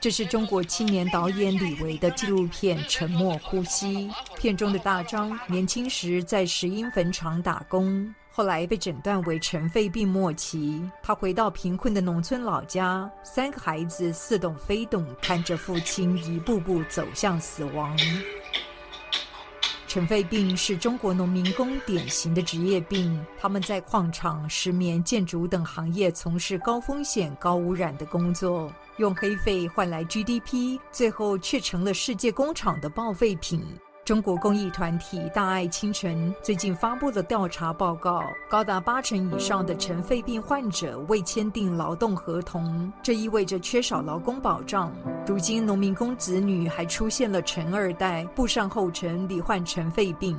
这是中国青年导演李维的纪录片《沉默呼吸》。片中的大张年轻时在石英坟场打工，后来被诊断为尘肺病末期。他回到贫困的农村老家，三个孩子似懂非懂，看着父亲一步步走向死亡。尘肺病是中国农民工典型的职业病，他们在矿场、石棉、建筑等行业从事高风险、高污染的工作。用黑肺换来 GDP，最后却成了世界工厂的报废品。中国公益团体大爱清晨最近发布了调查报告，高达八成以上的尘肺病患者未签订劳动合同，这意味着缺少劳工保障。如今，农民工子女还出现了“尘二代”，步上后尘，罹患尘肺病。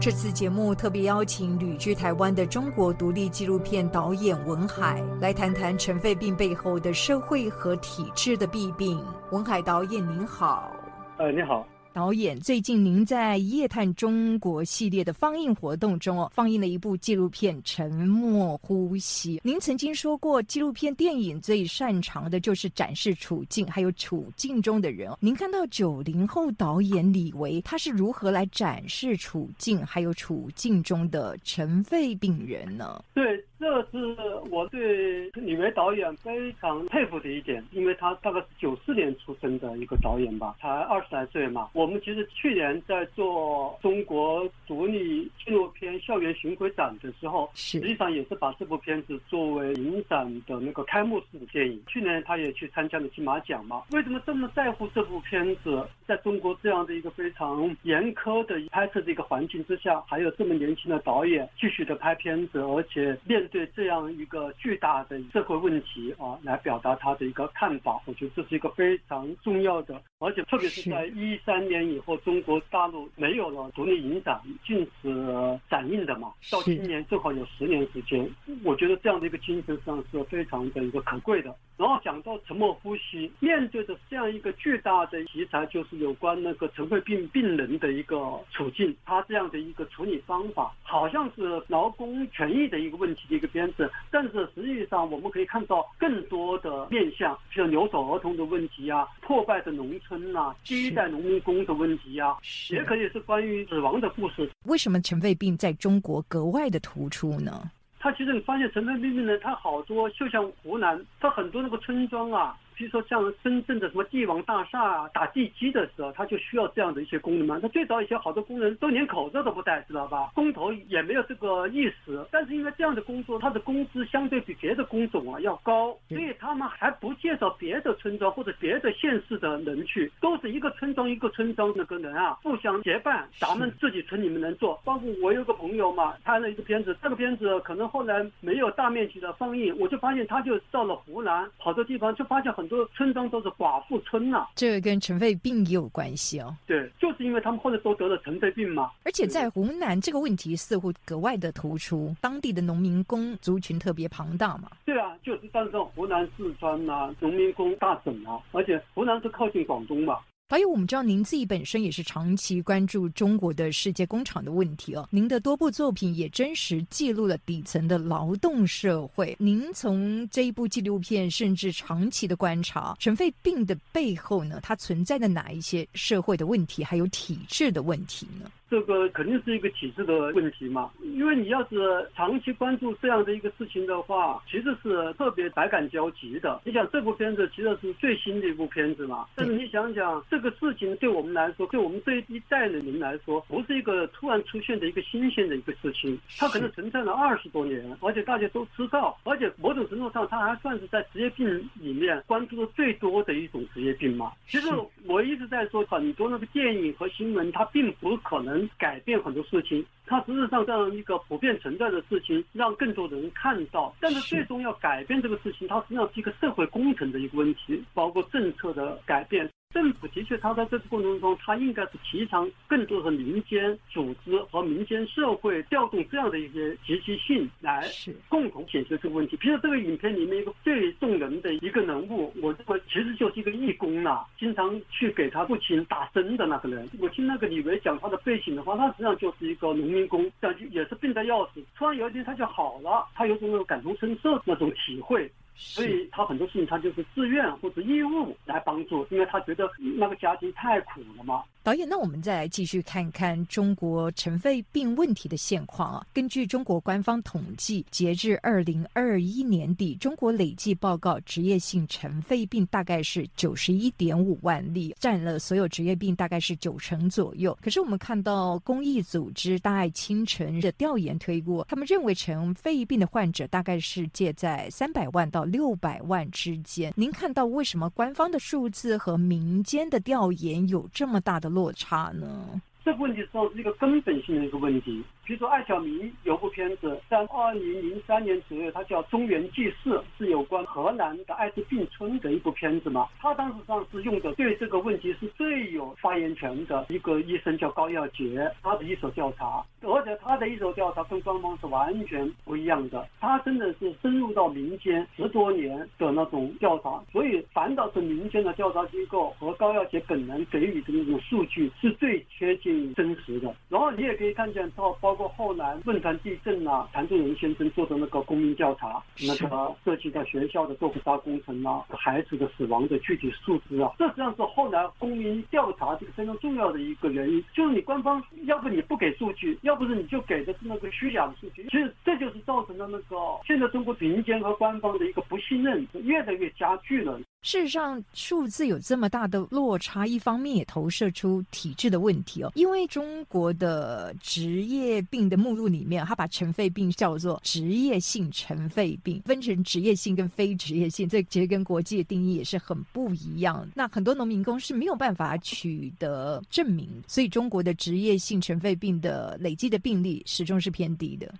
这次节目特别邀请旅居台湾的中国独立纪录片导演文海来谈谈尘肺病背后的社会和体制的弊病。文海导演您好，呃，你好。导演，最近您在《夜探中国》系列的放映活动中哦，放映了一部纪录片《沉默呼吸》。您曾经说过，纪录片电影最擅长的就是展示处境，还有处境中的人。您看到九零后导演李维，他是如何来展示处境，还有处境中的尘肺病人呢？对。这是我对李梅导演非常佩服的一点，因为他大概是九四年出生的一个导演吧，才二十来岁嘛。我们其实去年在做中国独立纪录片校园巡回展的时候，实际上也是把这部片子作为影展的那个开幕式的电影。去年他也去参加了金马奖嘛。为什么这么在乎这部片子？在中国这样的一个非常严苛的拍摄的一个环境之下，还有这么年轻的导演继续的拍片子，而且面。对这样一个巨大的社会问题啊，来表达他的一个看法，我觉得这是一个非常重要的，而且特别是在一三年以后，中国大陆没有了独立影展，禁止展映的嘛，到今年正好有十年时间，我觉得这样的一个精神上是非常的一个可贵的。然后讲到沉默呼吸，面对着这样一个巨大的题材，就是有关那个尘肺病病人的一个处境，他这样的一个处理方法，好像是劳工权益的一个问题的一个片子，但是实际上我们可以看到更多的面向，像留守儿童的问题啊，破败的农村呐，第一代农民工的问题啊，也可以是关于死亡的故事。为什么尘肺病在中国格外的突出呢？他其实你发现尘肺病病人，他好多就像湖南，它很多那个村庄啊。比如说像深圳的什么帝王大厦啊，打地基的时候，他就需要这样的一些工人嘛。他最早以前好多工人都连口罩都不戴，知道吧？工头也没有这个意识。但是因为这样的工作，他的工资相对比别的工种啊要高，所以他们还不介绍别的村庄或者别的县市的人去，都是一个村庄一个村庄那个人啊互相结伴，咱们自己村里面能做。包括我有个朋友嘛，拍了一个片子，这个片子可能后来没有大面积的放映，我就发现他就到了湖南好多地方，就发现很。很多村庄都是寡妇村呐，这个跟尘肺病也有关系哦。对，就是因为他们后来都得了尘肺病嘛。而且在湖南，这个问题似乎格外的突出，当地的农民工族群特别庞大嘛。对啊，就是当时湖南、四川呐，农民工大省啊，而且湖南是靠近广东嘛。还有，我们知道您自己本身也是长期关注中国的世界工厂的问题哦。您的多部作品也真实记录了底层的劳动社会。您从这一部纪录片，甚至长期的观察尘肺病的背后呢，它存在的哪一些社会的问题，还有体制的问题呢？这个肯定是一个体制的问题嘛，因为你要是长期关注这样的一个事情的话，其实是特别百感交集的。你想这部片子其实是最新的一部片子嘛，但是你想想这个事情对我们来说，对我们这一代的人来说，不是一个突然出现的一个新鲜的一个事情，它可能存在了二十多年，而且大家都知道，而且某种程度上它还算是在职业病里面关注的最多的一种职业病嘛。其实我一直在说，很多那个电影和新闻，它并不可能。改变很多事情，它实质上这样一个普遍存在的事情，让更多的人看到。但是最终要改变这个事情，它实际上是一个社会工程的一个问题，包括政策的改变。政府的确，他在这个过程中，他应该是提倡更多的民间组织和民间社会调动这样的一些积极性来共同解决这个问题。比如这个影片里面一个最动人的一个人物，我认为其实就是一个义工呐，经常去给他父亲打针的那个人。我听那个李维讲他的背景的话，他实际上就是一个农民工，但也是病得要死，突然有一天他就好了，他有种那种感同身受那种体会。所以他很多事情他就是自愿或者义务来帮助，因为他觉得那个家庭太苦了嘛。导演，那我们再来继续看看中国尘肺病问题的现况啊。根据中国官方统计，截至二零二一年底，中国累计报告职业性尘肺病大概是九十一点五万例，占了所有职业病大概是九成左右。可是我们看到公益组织大爱清晨的调研推过，他们认为尘肺病的患者大概是介在三百万到六百万之间。您看到为什么官方的数字和民间的调研有这么大的？落差呢？这个问题是一个根本性的一个问题。比如说艾小明有部片子，在二零零三年左右，它叫《中原纪事》，是有关河南的艾滋病村的一部片子嘛。他当时上是用的对这个问题是最有发言权的一个医生，叫高耀杰，他的一手调查，而且他的一手调查跟官方是完全不一样的。他真的是深入到民间十多年的那种调查，所以反倒是民间的调查机构和高耀杰本人给予的那种数据是最贴近真实的。然后你也可以看见，到包。过后来汶川地震啊，谭仲仁先生做的那个公民调查，那个涉及到学校的豆腐渣工程啊，孩子的死亡的具体数字啊，这实际上是后来公民调查这个非常重要的一个原因。就是你官方要不你不给数据，要不是你就给的是那个虚假的数据。其实这就是造成了那个现在中国民间和官方的一个不信任越来越加剧了。事实上，数字有这么大的落差，一方面也投射出体制的问题哦。因为中国的职业病的目录里面，它把尘肺病叫做职业性尘肺病，分成职业性跟非职业性，这其实跟国际的定义也是很不一样。那很多农民工是没有办法取得证明，所以中国的职业性尘肺病的累计的病例始终是偏低的。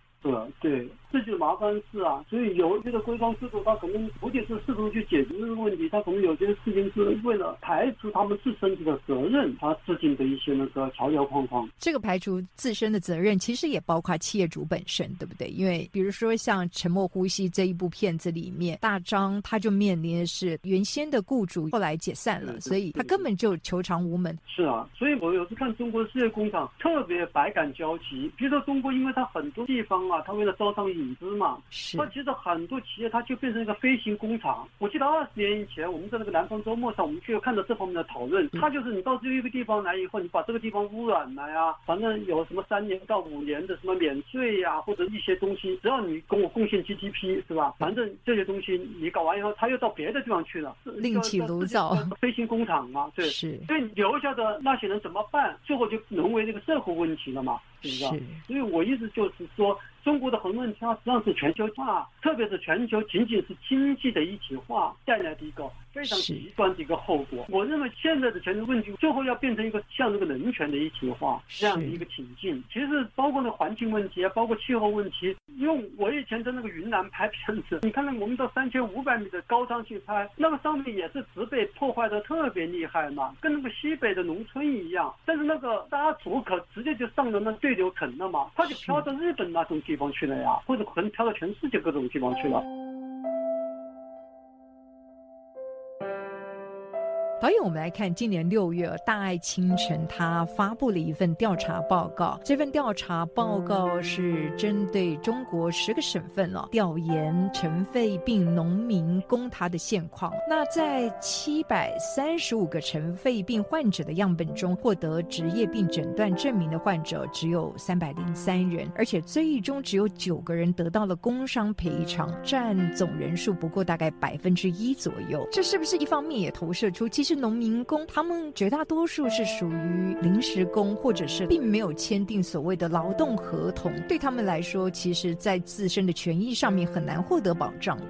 对。这就是麻烦事啊，所以有这个规章制度，他可能不仅是试图去解决这个问题，他可能有些事情是为了排除他们自身的责任，他制定的一些那个条条框框。这个排除自身的责任，其实也包括企业主本身，对不对？因为比如说像《沉默呼吸》这一部片子里面，大张他就面临的是原先的雇主后来解散了，所以他根本就求偿无门。是啊，所以我有时看中国的事业工厂特别百感交集。比如说中国，因为它很多地方啊，它为了招商引。资嘛，那其实很多企业它就变成一个飞行工厂。我记得二十年以前，我们在那个南方周末上，我们就有看到这方面的讨论。它就是你到这一个地方来以后，你把这个地方污染了呀，反正有什么三年到五年的什么免税呀，或者一些东西，只要你给我贡献 GDP 是吧？反正这些东西你搞完以后，他又到别的地方去了，另起炉灶，飞行工厂嘛，对，是。所以留下的那些人怎么办？最后就沦为这个社会问题了嘛，所以我意思就是说。中国的横论它实际上是全球化，特别是全球仅仅是经济的一体化带来的一个。非常极端的一个后果。我认为现在的全球问题最后要变成一个像这个人权的一体化这样的一个情境。其实包括那环境问题啊，包括气候问题。因为我以前在那个云南拍片子，你看那我们到三千五百米的高上去拍，那个上面也是植被破坏的特别厉害嘛，跟那个西北的农村一样。但是那个大竹可直接就上了那对流程了嘛，他就飘到日本那种地方去了呀，或者可能飘到全世界各种地方去了。导演，我们来看今年六月，大爱清晨他发布了一份调查报告。这份调查报告是针对中国十个省份了，调研尘肺病农民工他的现况。那在七百三十五个尘肺病患者的样本中，获得职业病诊断证明的患者只有三百零三人，而且最终只有九个人得到了工伤赔偿，占总人数不过大概百分之一左右。这是不是一方面也投射出其？是农民工，他们绝大多数是属于临时工，或者是并没有签订所谓的劳动合同，对他们来说，其实在自身的权益上面很难获得保障的。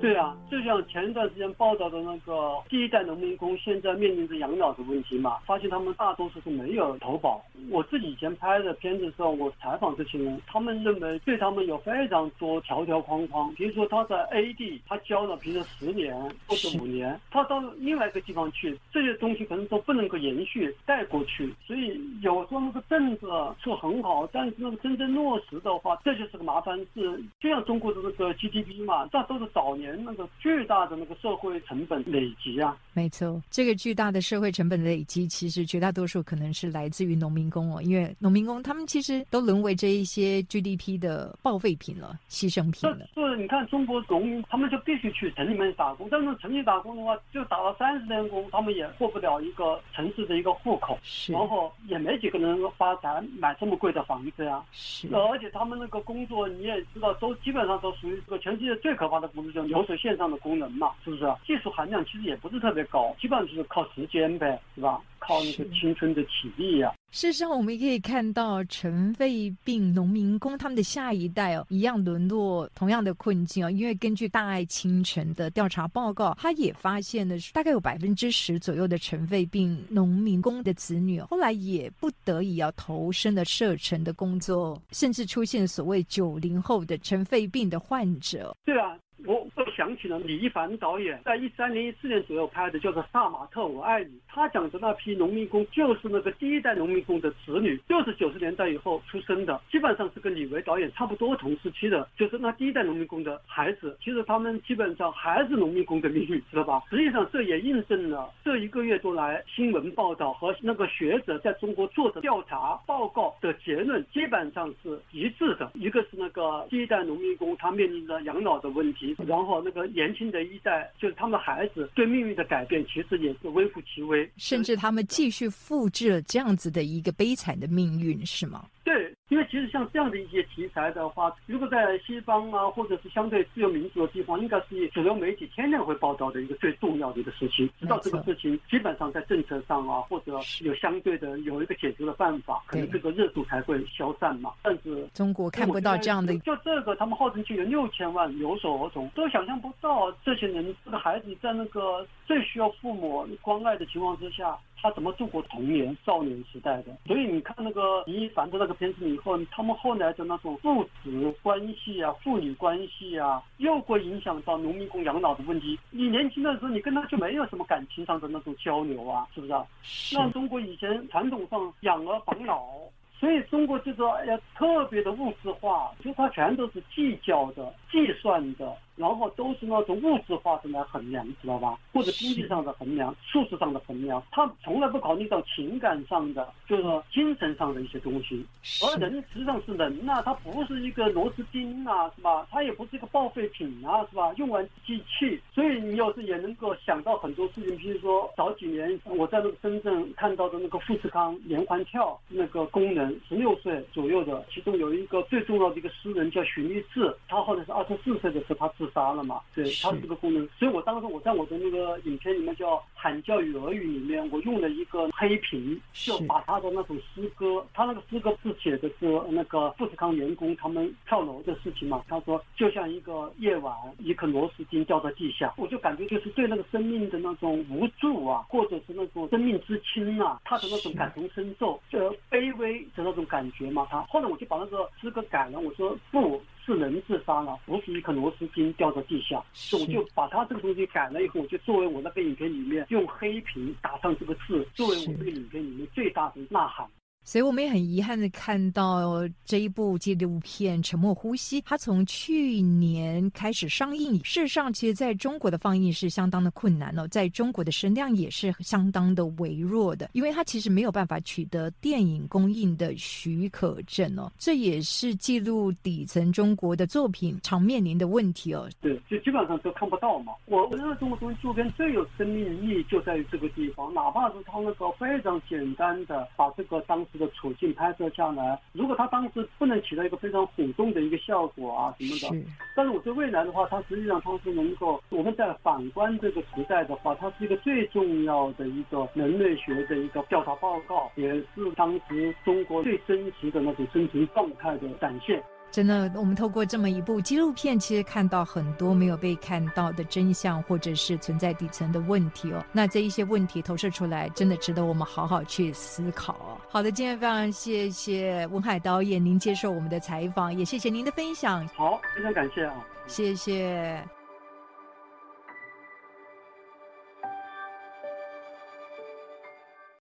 对啊，就像前一段时间报道的那个第一代农民工，现在面临着养老的问题嘛，发现他们大多数是没有投保。我自己以前拍的片子时候，我采访这些人，他们认为对他们有非常多条条框框。比如说他在 A 地，他交了，比如说十年或者五年，他到另外一个地方去，这些东西可能都不能够延续带过去。所以有时候那个政策是很好，但是那个真正落实的话，这就是个麻烦事。就像中国的那个 GDP 嘛，这都是早年那个巨大的那个社会成本累积啊。没错，这个巨大的社会成本累积，其实绝大多数可能是来自于农民工哦，因为农民工他们其实都沦为这一些 GDP 的报废品了、牺牲品了。是，你看中国农民，他们就必须去城里面打工，但是城里打工的话，就打了三十年工，他们也过不了一个城市的一个户口，是，然后也没几个人发财买这么贵的房子呀。是，而且他们那个工作你也知道，都基本上都属于这个全世界最可怕的工作，就是流水线上的功能嘛，是不是？技术含量其实也不是特别高，基本上就是靠时间呗，是吧？靠那个青春的体力呀。事实上，我们也可以看到尘肺病农民工他们的下一代哦，一样沦落同样的困境哦。因为根据大爱清晨的调查报告，他也发现了大概有百分之十左右的尘肺病农民工的子女，后来也不得已要投身了射程的工作，甚至出现所谓九零后的尘肺病的患者。对啊。我我想起了李一凡导演在一三年、一四年左右拍的，叫做《萨马特我爱你》。他讲的那批农民工，就是那个第一代农民工的子女，就是九十年代以后出生的，基本上是跟李维导演差不多同时期的，就是那第一代农民工的孩子。其实他们基本上还是农民工的命运，知道吧？实际上这也印证了这一个月多来新闻报道和那个学者在中国做的调查报告的结论，基本上是一致的。一个是那个第一代农民工他面临着养老的问题。然后那个年轻的一代，就是他们的孩子对命运的改变，其实也是微乎其微，甚至他们继续复制了这样子的一个悲惨的命运，是吗？对。因为其实像这样的一些题材的话，如果在西方啊，或者是相对自由民主的地方，应该是主流媒体天天会报道的一个最重要的一个事情。知道这个事情基本上在政策上啊，或者有相对的有一个解决的办法，可能这个热度才会消散嘛。但是中国看不到这样的，就这个他们号称就有六千万留守儿童，都想象不到这些人这个孩子在那个最需要父母关爱的情况之下。他怎么度过童年、少年时代的？所以你看那个李一凡的那个片子以后，他们后来的那种父子关系啊、父女关系啊，又会影响到农民工养老的问题。你年轻的时候，你跟他就没有什么感情上的那种交流啊，是不是？那中国以前传统上养儿防老。所以中国就说，哎呀，特别的物质化，就它全都是计较的、计算的，然后都是那种物质化的来衡量，知道吧？或者经济上的衡量、数字上的衡量，他从来不考虑到情感上的，就是说精神上的一些东西。而人实际上是人呐，他不是一个螺丝钉啊，是吧？他也不是一个报废品啊，是吧？用完机器。所以你要是也能够想到很多事情，比如说早几年我在那个深圳看到的那个富士康连环跳那个功能。十六岁左右的，其中有一个最重要的一个诗人叫许立志，他后来是二十四岁的时候他自杀了嘛？对，他是这个工人。所以我当时我在我的那个影片里面叫《喊叫与俄语》里面，我用了一个黑屏，就把他的那首诗歌，他那个诗歌是写的是那个富士康员工他们跳楼的事情嘛？他说就像一个夜晚，一颗螺丝钉掉到地下，我就感觉就是对那个生命的那种无助啊，或者是那种生命之轻啊，他的那种感同身受，这卑微。那种感觉嘛，他后来我就把那个诗歌改了，我说不是人自杀了，不是一颗螺丝钉掉到地下，所以我就把他这个东西改了以后，我就作为我那个影片里面用黑屏打上这个字，作为我这个影片里面最大的呐喊。所以我们也很遗憾的看到这一部纪录片《沉默呼吸》，它从去年开始上映。事实上，其实在中国的放映是相当的困难哦，在中国的声量也是相当的微弱的，因为它其实没有办法取得电影公映的许可证哦。这也是记录底层中国的作品常面临的问题哦。对，就基本上都看不到嘛。我认为中国东西就跟最有生命力就在于这个地方，哪怕是他那个非常简单的把这个当时。的处境拍摄下来，如果他当时不能起到一个非常轰动的一个效果啊什么的，但是我对未来的话，它实际上它是能够，我们在反观这个时代的话，它是一个最重要的一个人类学的一个调查报告，也是当时中国最真实的那种生存状态的展现。真的，我们透过这么一部纪录片，其实看到很多没有被看到的真相，或者是存在底层的问题哦。那这一些问题投射出来，真的值得我们好好去思考哦。好的，今天非常谢谢文海导演您接受我们的采访，也谢谢您的分享。好，非常感谢啊，谢谢。